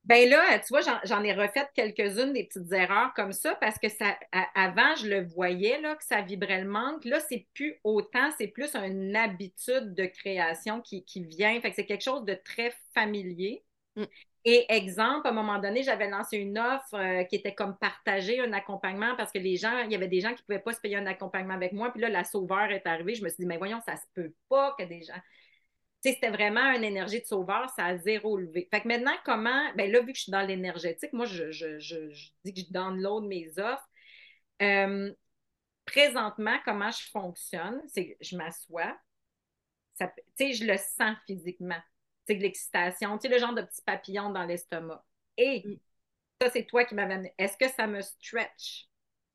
[SPEAKER 2] Ben là, tu vois, j'en ai refait quelques-unes des petites erreurs comme ça parce que ça, avant, je le voyais là, que ça vibrait le manque. Là, c'est plus autant, c'est plus une habitude de création qui, vient. Fait que c'est quelque chose de très familier. Mm. Et exemple, à un moment donné, j'avais lancé une offre euh, qui était comme partager un accompagnement parce que les gens, il y avait des gens qui ne pouvaient pas se payer un accompagnement avec moi. Puis là, la sauveur est arrivée. Je me suis dit, mais voyons, ça se peut pas que des gens c'était vraiment une énergie de sauveur, ça a zéro levé. Fait que maintenant, comment, ben là, vu que je suis dans l'énergétique, moi, je, dis que je download mes offres. Euh, présentement, comment je fonctionne, c'est que je m'assois, tu sais, je le sens physiquement. C'est de l'excitation, tu sais, le genre de petit papillon dans l'estomac. Et mm. ça, c'est toi qui m'avais amené. Est-ce que ça me stretch?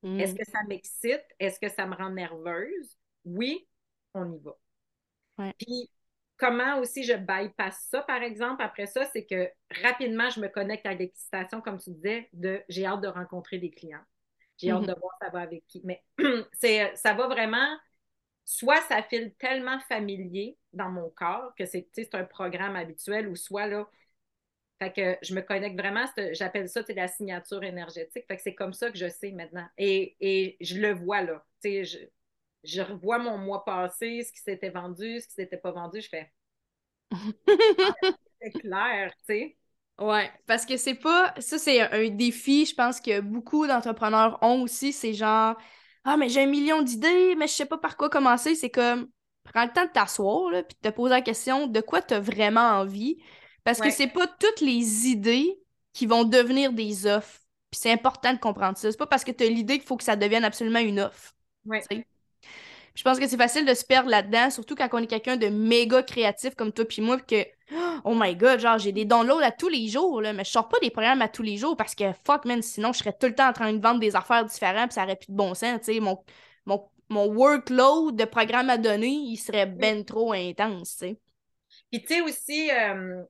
[SPEAKER 2] Mm. Est-ce que ça m'excite? Est-ce que ça me rend nerveuse? Oui, on y va. Puis comment aussi je bypass ça, par exemple, après ça, c'est que rapidement, je me connecte à l'excitation, comme tu disais, de j'ai hâte de rencontrer des clients. J'ai hâte mhm. de voir ça va avec qui. Mais c'est, ça va vraiment, soit ça file tellement familier dans mon corps que c'est, un programme habituel, ou soit là, fait que je me connecte vraiment, j'appelle ça la signature énergétique. Fait que c'est comme ça que je sais maintenant. Et, et je le vois là. Je, je revois mon mois passé, ce qui s'était vendu, ce qui s'était pas vendu, je fais. c'est clair, tu sais.
[SPEAKER 1] Ouais, parce que c'est pas. Ça, c'est un défi, je pense que beaucoup d'entrepreneurs ont aussi. C'est genre Ah, mais j'ai un million d'idées, mais je sais pas par quoi commencer. C'est comme prends le temps de t'asseoir, puis de te poser la question de quoi tu as vraiment envie. Parce que c'est pas toutes les idées qui vont devenir des offres. Puis c'est important de comprendre ça. C'est pas parce que tu as l'idée qu'il faut que ça devienne absolument une offre.
[SPEAKER 2] Ouais.
[SPEAKER 1] Je pense que c'est facile de se perdre là-dedans, surtout quand on est quelqu'un de méga créatif comme toi puis moi, que oh my god, genre j'ai des downloads à tous les jours, là, mais je sors pas des programmes à tous les jours parce que fuck man, sinon je serais tout le temps en train de vendre des affaires différentes puis ça aurait plus de bon sens, tu sais, mon, mon, workload de programme à donner, il serait ben trop intense, tu sais.
[SPEAKER 2] Puis tu sais aussi, euh,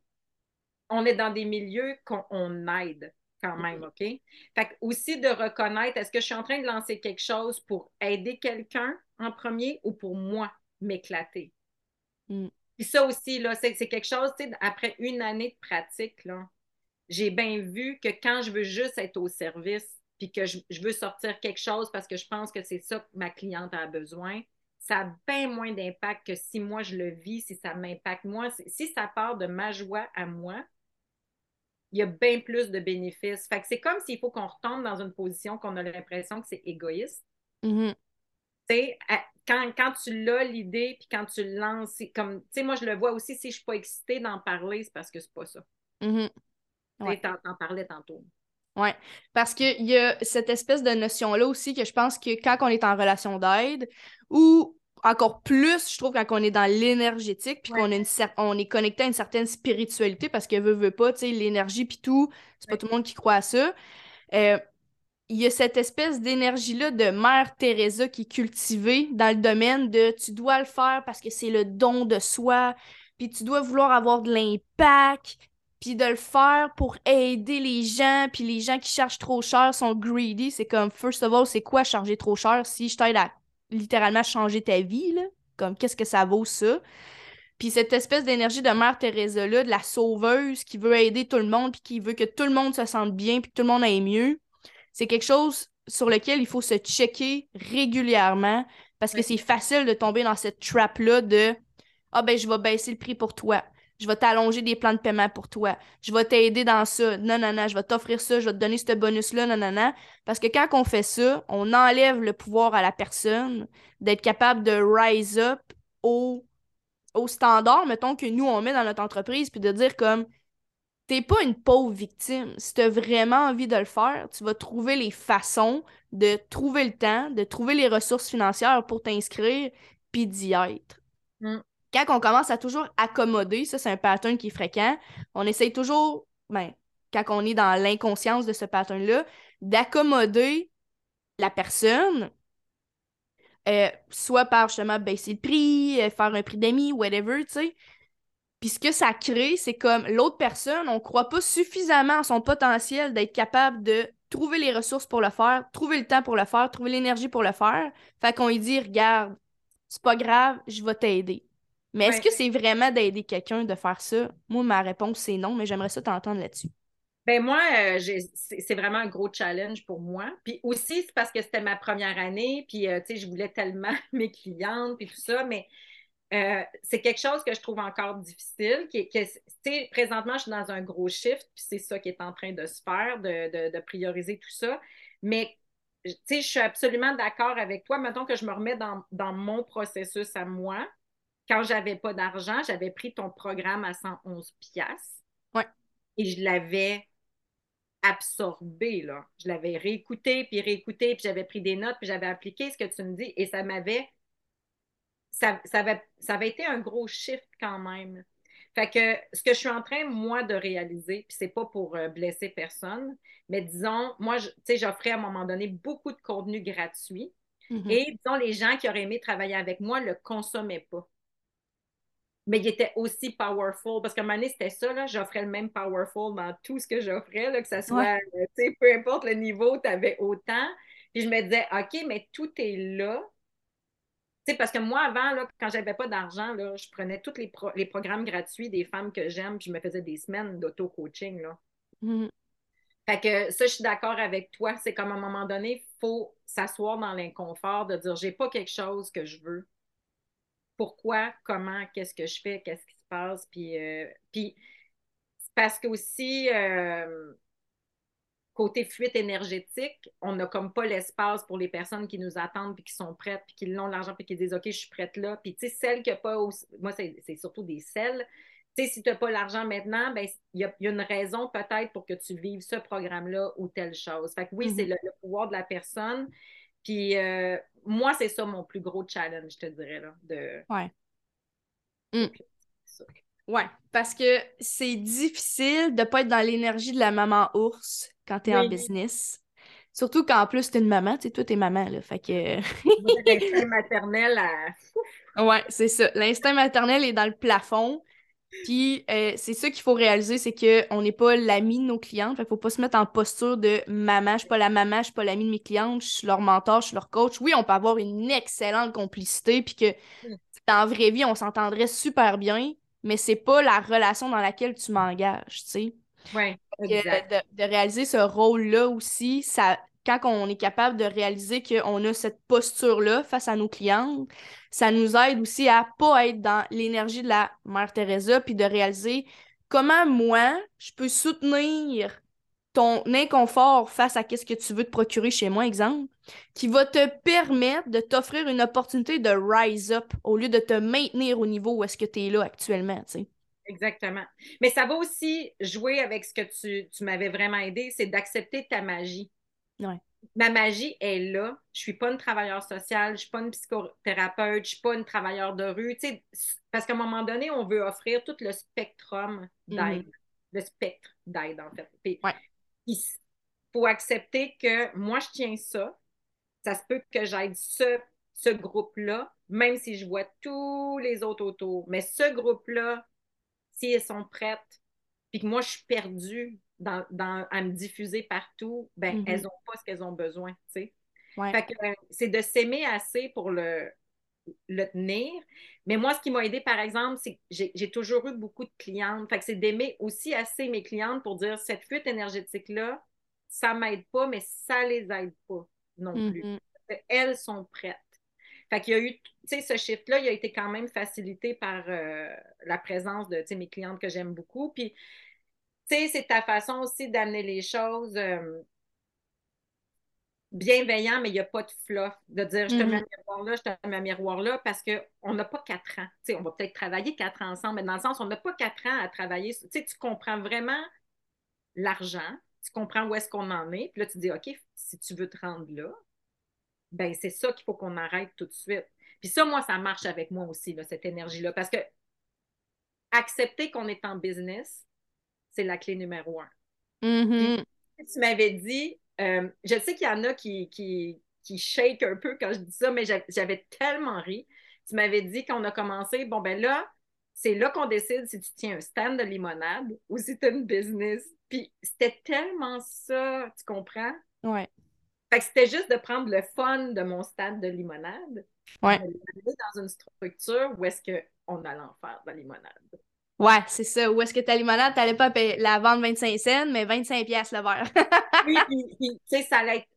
[SPEAKER 2] on est dans des milieux qu'on aide quand même, OK? Fait aussi de reconnaître, est-ce que je suis en train de lancer quelque chose pour aider quelqu'un? En premier ou pour moi m'éclater? Mm. Puis ça aussi, là, c'est, quelque chose, tu sais, après une année de pratique, là, j'ai bien vu que quand je veux juste être au service, puis que je, veux sortir quelque chose parce que je pense que c'est ça que ma cliente a besoin, ça a bien moins d'impact que si moi je le vis, si ça m'impacte moi. Si ça part de ma joie à moi, il y a bien plus de bénéfices. Fait que c'est comme s'il faut qu'on retombe dans une position qu'on a l'impression que c'est égoïste.
[SPEAKER 1] Mm-hmm.
[SPEAKER 2] Tu sais, quand, quand, tu l'as, l'idée, puis quand tu le lances, c'est comme, tu sais, moi, je le vois aussi, si je suis pas excitée d'en parler, c'est parce que c'est pas ça.
[SPEAKER 1] Mm-hmm.
[SPEAKER 2] Tu t'en parlais tantôt.
[SPEAKER 1] Oui, parce qu'il y a cette espèce de notion-là aussi que je pense que quand on est en relation d'aide, ou encore plus, je trouve, quand on est dans l'énergétique, puis qu'on on est connecté à une certaine spiritualité, parce que veut, veut pas, tu sais, l'énergie, puis tout, c'est pas tout le monde qui croit à ça. Euh, il y a cette espèce d'énergie-là de Mère Teresa qui est cultivée dans le domaine de tu dois le faire parce que c'est le don de soi, puis tu dois vouloir avoir de l'impact, puis de le faire pour aider les gens, puis les gens qui chargent trop cher sont greedy. C'est comme, first of all, c'est quoi charger trop cher si je t'aide à littéralement changer ta vie, là? Comme, qu'est-ce que ça vaut, ça? Puis cette espèce d'énergie de Mère Teresa-là, de la sauveuse qui veut aider tout le monde, puis qui veut que tout le monde se sente bien, puis que tout le monde aille mieux, c'est quelque chose sur lequel il faut se checker régulièrement parce que c'est facile de tomber dans cette trap-là de Ah ben, je vais baisser le prix pour toi. Je vais t'allonger des plans de paiement pour toi, je vais t'aider dans ça, non, non, non, je vais t'offrir ça, je vais te donner ce bonus-là, non, non, non. Parce que quand on fait ça, on enlève le pouvoir à la personne d'être capable de rise up au, au standard, mettons, que nous, on met dans notre entreprise, puis de dire comme, t'es pas une pauvre victime. Si tu as vraiment envie de le faire, tu vas trouver les façons de trouver le temps, de trouver les ressources financières pour t'inscrire, puis d'y être. Mm quand on commence à toujours accommoder, ça c'est un pattern qui est fréquent, on essaye toujours, ben, quand on est dans l'inconscience de ce pattern-là, d'accommoder la personne, euh, soit par justement baisser le prix, euh, faire un prix d'amis, whatever, tu sais. Puis ce que ça crée, c'est comme l'autre personne, on croit pas suffisamment à son potentiel d'être capable de trouver les ressources pour le faire, trouver le temps pour le faire, trouver l'énergie pour le faire. Fait qu'on lui dit, regarde, c'est pas grave, je vais t'aider. Mais est-ce que c'est vraiment d'aider quelqu'un de faire ça? Moi, ma réponse, c'est non, mais j'aimerais ça t'entendre là-dessus.
[SPEAKER 2] Ben moi, euh, c'est vraiment un gros challenge pour moi. Puis aussi, c'est parce que c'était ma première année, puis euh, tu sais, je voulais tellement mes clientes, puis tout ça, mais euh, c'est quelque chose que je trouve encore difficile. Qui, sais, présentement, je suis dans un gros shift, puis c'est ça qui est en train de se faire, de, prioriser tout ça. Mais tu sais, je suis absolument d'accord avec toi. Mettons que je me remets dans, dans mon processus à moi quand j'avais pas d'argent, j'avais pris ton programme à 111 pièces.
[SPEAKER 1] Ouais.
[SPEAKER 2] Et je l'avais absorbé, là. Je l'avais réécouté, puis réécouté, puis j'avais pris des notes, puis j'avais appliqué ce que tu me dis, et ça m'avait... Ça, ça, avait, ça avait été un gros shift quand même. Fait que ce que je suis en train, moi, de réaliser, puis c'est pas pour euh, blesser personne, mais disons, moi, tu sais, j'offrais à un moment donné beaucoup de contenu gratuit. Mm-hmm. Et disons, les gens qui auraient aimé travailler avec moi ne le consommaient pas mais il était aussi powerful. Parce qu'à un moment donné, c'était ça, j'offrais le même powerful dans tout ce que j'offrais, que ce soit, euh, tu sais, peu importe le niveau, tu avais autant. Puis je me disais, OK, mais tout est là. Sais, parce que moi, avant, là, quand j'avais pas d'argent, là, je prenais tous les, les, programmes gratuits des femmes que j'aime, puis je me faisais des semaines d'auto-coaching. Là.
[SPEAKER 1] Mm-hmm.
[SPEAKER 2] Fait que ça, je suis d'accord avec toi. C'est comme à un moment donné, il faut s'asseoir dans l'inconfort de dire, j'ai pas quelque chose que je veux pourquoi, comment, qu'est-ce que je fais, qu'est-ce qui se passe? Puis, euh, puis parce que aussi, euh, côté fuite énergétique, on n'a comme pas l'espace pour les personnes qui nous attendent, puis qui sont prêtes, puis qui l'ont l'argent, puis qui disent OK, je suis prête là. Puis, tu sais, celles qui n'ont pas. Moi, c'est surtout des celles. Tu sais, si tu n'as pas l'argent maintenant, ben il y, a une raison peut-être pour que tu vives ce programme-là ou telle chose. Fait que oui, c'est mm-hmm. le, pouvoir de la personne. Puis euh, moi, c'est ça mon plus gros challenge, je te dirais. Là, de...
[SPEAKER 1] Ouais. Mm. Ouais, parce que c'est difficile de ne pas être dans l'énergie de la maman ours quand tu es en business. Surtout qu'en plus, tu es une maman, tu sais, toi, tu es maman, là. Fait que.
[SPEAKER 2] L'instinct maternel à.
[SPEAKER 1] Ouais, c'est ça. L'instinct maternel est dans le plafond. Puis euh, c'est ça qu'il faut réaliser, c'est qu'on n'est pas l'ami de nos clientes. Fait faut pas se mettre en posture de maman, je suis pas la maman, je suis pas l'ami de mes clientes, je suis leur mentor, je suis leur coach. Oui, on peut avoir une excellente complicité, puis que mm. dans la vraie vie, on s'entendrait super bien, mais c'est pas la relation dans laquelle tu m'engages, tu sais. Exact. De, de, réaliser ce rôle-là aussi, ça, quand on est capable de réaliser qu'on a cette posture-là face à nos clientes, ça nous aide aussi à pas être dans l'énergie de la Mère Teresa, puis de réaliser comment moi, je peux soutenir ton inconfort face à ce que tu veux te procurer chez moi, exemple, qui va te permettre de t'offrir une opportunité de rise up au lieu de te maintenir au niveau où est-ce que tu es là actuellement, tu sais.
[SPEAKER 2] Exactement. Mais ça va aussi jouer avec ce que tu, tu m'avais vraiment aidé, c'est d'accepter ta magie.
[SPEAKER 1] Ouais.
[SPEAKER 2] Ma magie est là. Je suis pas une travailleuse sociale, je suis pas une psychothérapeute, je suis pas une travailleuse de rue. Tu sais, parce qu'à un moment donné, on veut offrir tout le spectrum d'aide.
[SPEAKER 1] Mhm.
[SPEAKER 2] Le spectre d'aide, en fait. Puis,
[SPEAKER 1] Ouais.
[SPEAKER 2] Il faut accepter que moi, je tiens ça. Ça se peut que j'aide ce, ce groupe-là, même si je vois tous les autres autour. Mais ce groupe-là, si elles sont prêtes, puis que moi, je suis perdue dans, dans- à me diffuser partout, ben,
[SPEAKER 1] Mhm.
[SPEAKER 2] elles n'ont pas ce qu'elles ont besoin, tu sais.
[SPEAKER 1] Ouais.
[SPEAKER 2] Fait que euh, c'est de s'aimer assez pour le, le tenir. Mais moi, ce qui m'a aidé, par exemple, c'est que j'ai toujours eu beaucoup de clientes. Fait que c'est d'aimer aussi assez mes clientes pour dire cette fuite énergétique-là, ça m'aide pas, mais ça les aide pas non plus.
[SPEAKER 1] Mhm.
[SPEAKER 2] Elles sont prêtes. Fait qu'il y a eu, tu sais, ce shift-là, il a été quand même facilité par euh, la présence de, tu sais, mes clientes que j'aime beaucoup. Puis, tu sais, c'est ta façon aussi d'amener les choses euh, bienveillant, mais il n'y a pas de fluff. De dire, je te mets un
[SPEAKER 1] Mhm.
[SPEAKER 2] miroir là, je te mets un miroir là, parce qu'on n'a pas quatre ans. Tu sais, on va peut-être travailler quatre ans ensemble, mais dans le sens, on n'a pas quatre ans à travailler. Tu sais, tu comprends vraiment l'argent, tu comprends où est-ce qu'on en est, puis là, tu dis, OK, si tu veux te rendre là, ben c'est ça qu'il faut qu'on arrête tout de suite. Puis ça, moi, ça marche avec moi aussi, là, cette énergie-là, parce que accepter qu'on est en business, c'est la clé numéro un.
[SPEAKER 1] Mhm.
[SPEAKER 2] Tu m'avais dit, euh, je sais qu'il y en a qui, qui, qui shake un peu quand je dis ça, mais j'a- j'avais tellement ri. Tu m'avais dit qu'on a commencé, bon, ben là, c'est là qu'on décide si tu tiens un stand de limonade ou si tu as une business. Puis c'était tellement ça, tu comprends?
[SPEAKER 1] Ouais.
[SPEAKER 2] Fait que c'était juste de prendre le fun de mon stand de limonade,
[SPEAKER 1] Ouais.
[SPEAKER 2] de dans une structure où est-ce qu'on allait en faire de la limonade.
[SPEAKER 1] Ouais, c'est ça. Où est-ce que ta limonade, t'allais pas la vendre 25 cents, mais 25 pièces le verre.
[SPEAKER 2] Oui, puis, tu sais, ça allait être.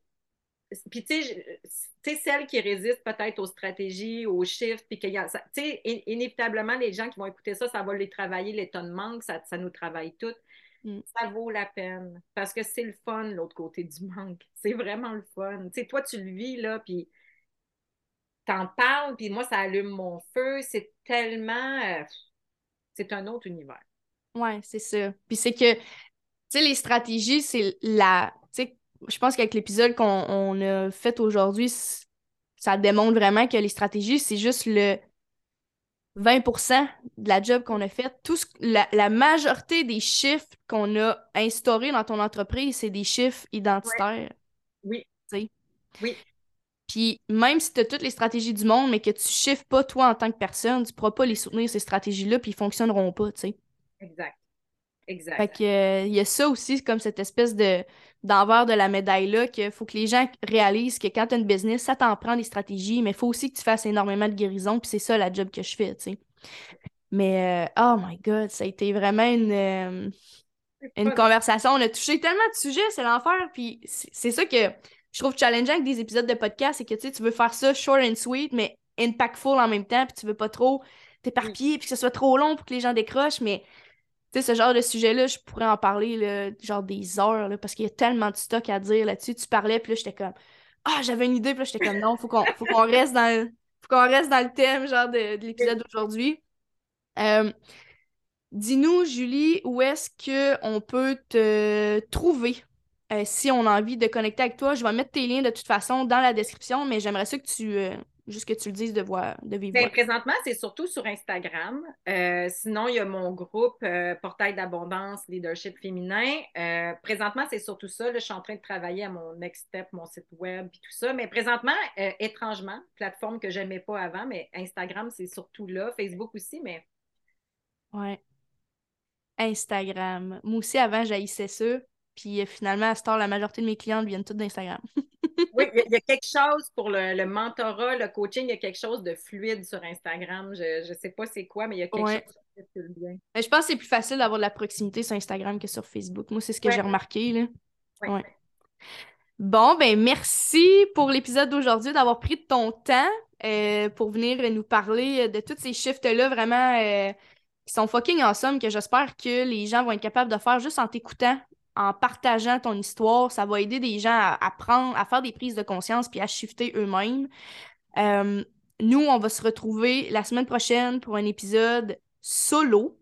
[SPEAKER 2] Puis, tu sais, celles qui résistent peut-être aux stratégies, aux chiffres, puis qu'il y a. Tu sais, in- inévitablement, les gens qui vont écouter ça, ça va les travailler, les tonnes manque, ça, ça nous travaille toutes.
[SPEAKER 1] Mm.
[SPEAKER 2] Ça vaut la peine. Parce que c'est le fun, l'autre côté du manque. C'est vraiment le fun. Tu sais, toi, tu le vis, là, puis t'en parles, puis moi, ça allume mon feu. C'est tellement. euh, c'est un autre univers.
[SPEAKER 1] Ouais, c'est ça. Puis c'est que, tu sais, les stratégies, c'est la. Tu sais, je pense qu'avec l'épisode qu'on on a fait aujourd'hui, ça démontre vraiment que les stratégies, c'est juste le 20% de la job qu'on a fait. Tout ce- la, la majorité des chiffres qu'on a instaurés dans ton entreprise, c'est des chiffres identitaires.
[SPEAKER 2] Oui. Oui.
[SPEAKER 1] Puis même si tu as toutes les stratégies du monde, mais que tu chiffres pas toi en tant que personne, tu pourras pas les soutenir, ces stratégies-là, puis ils fonctionneront pas, tu sais.
[SPEAKER 2] Exact. Exact.
[SPEAKER 1] Fait que, euh, il y a ça aussi, comme cette espèce de d'envers de la médaille-là, qu'il faut que les gens réalisent que quand tu as une business, ça t'en prend des stratégies, mais il faut aussi que tu fasses énormément de guérison, puis c'est ça la job que je fais, tu sais. Mais, euh, oh my God, ça a été vraiment une, euh, une conversation. On a touché tellement de sujets, c'est l'enfer, puis c'est ça que je trouve challengeant avec des épisodes de podcast, c'est que, tu sais, tu veux faire ça short and sweet, mais impactful en même temps, puis tu veux pas trop t'éparpiller, puis que ce soit trop long pour que les gens décrochent, mais tu sais, ce genre de sujet-là, je pourrais en parler, genre des heures, parce qu'il y a tellement de stock à dire là-dessus. Tu parlais, puis là, j'étais comme, ah, j'avais une idée, puis là, j'étais comme, non, faut qu'on faut qu'on reste dans le, faut qu'on reste dans le thème, genre, de, de l'épisode d'aujourd'hui. Euh, dis-nous, Julie, où est-ce qu'on peut te trouver? Euh, si on a envie de connecter avec toi? Je vais mettre tes liens de toute façon dans la description, mais j'aimerais ça que tu, euh, juste que tu le dises de voix, de vive
[SPEAKER 2] Ben, présentement, c'est surtout sur Instagram. Euh, sinon, il y a mon groupe Portail d'abondance, leadership féminin. Présentement, c'est surtout ça. Là, je suis en train de travailler à mon next step, mon site web et tout ça. Mais présentement, étrangement, plateforme que je n'aimais pas avant, mais Instagram, c'est surtout là. Facebook aussi, mais
[SPEAKER 1] Ouais. Instagram. Moi aussi, avant, j'haïssais ça. Puis euh, finalement, à cette heure, la majorité de mes clientes viennent toutes d'Instagram.
[SPEAKER 2] oui, il y, a- il y a quelque chose pour le, le mentorat, le coaching, il y a quelque chose de fluide sur Instagram. Je ne sais pas c'est quoi, mais il y a quelque
[SPEAKER 1] Ouais.
[SPEAKER 2] chose qui circule bien.
[SPEAKER 1] Mais je pense que c'est plus facile d'avoir de la proximité sur Instagram que sur Facebook. Moi, c'est ce que
[SPEAKER 2] Ouais.
[SPEAKER 1] j'ai remarqué, là. Ouais. Bon, ben merci pour l'épisode d'aujourd'hui, d'avoir pris de ton temps euh, pour venir nous parler de tous ces shifts-là vraiment euh, qui sont fucking awesome, que j'espère que les gens vont être capables de faire juste en t'écoutant en partageant ton histoire, ça va aider des gens à, prendre, à faire des prises de conscience puis à shifter eux-mêmes. Euh, nous, on va se retrouver la semaine prochaine pour un épisode solo.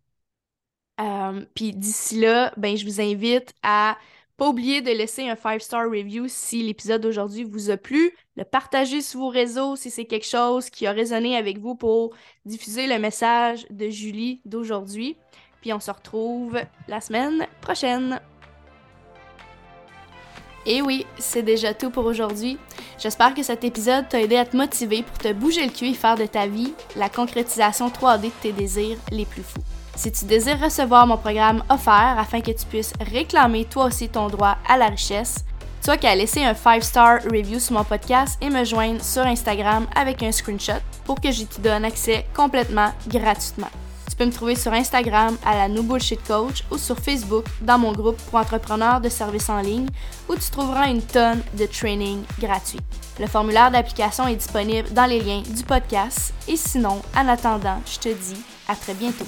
[SPEAKER 1] Euh, puis d'ici là, ben, je vous invite à pas oublier de laisser un 5-star review si l'épisode d'aujourd'hui vous a plu, le partager sur vos réseaux si c'est quelque chose qui a résonné avec vous pour diffuser le message de Julie d'aujourd'hui. Puis on se retrouve la semaine prochaine. Et oui, c'est déjà tout pour aujourd'hui. J'espère que cet épisode t'a aidé à te motiver pour te bouger le cul et faire de ta vie la concrétisation 3D de tes désirs les plus fous. Si tu désires recevoir mon programme offert afin que tu puisses réclamer toi aussi ton droit à la richesse, tu as qu'à laisser un 5-star review sur mon podcast et me joindre sur Instagram avec un screenshot pour que je te donne accès complètement gratuitement. Tu peux me trouver sur Instagram à la No Bullshit Coach ou sur Facebook dans mon groupe pour entrepreneurs de services en ligne où tu trouveras une tonne de training gratuit. Le formulaire d'application est disponible dans les liens du podcast et sinon, en attendant, je te dis à très bientôt.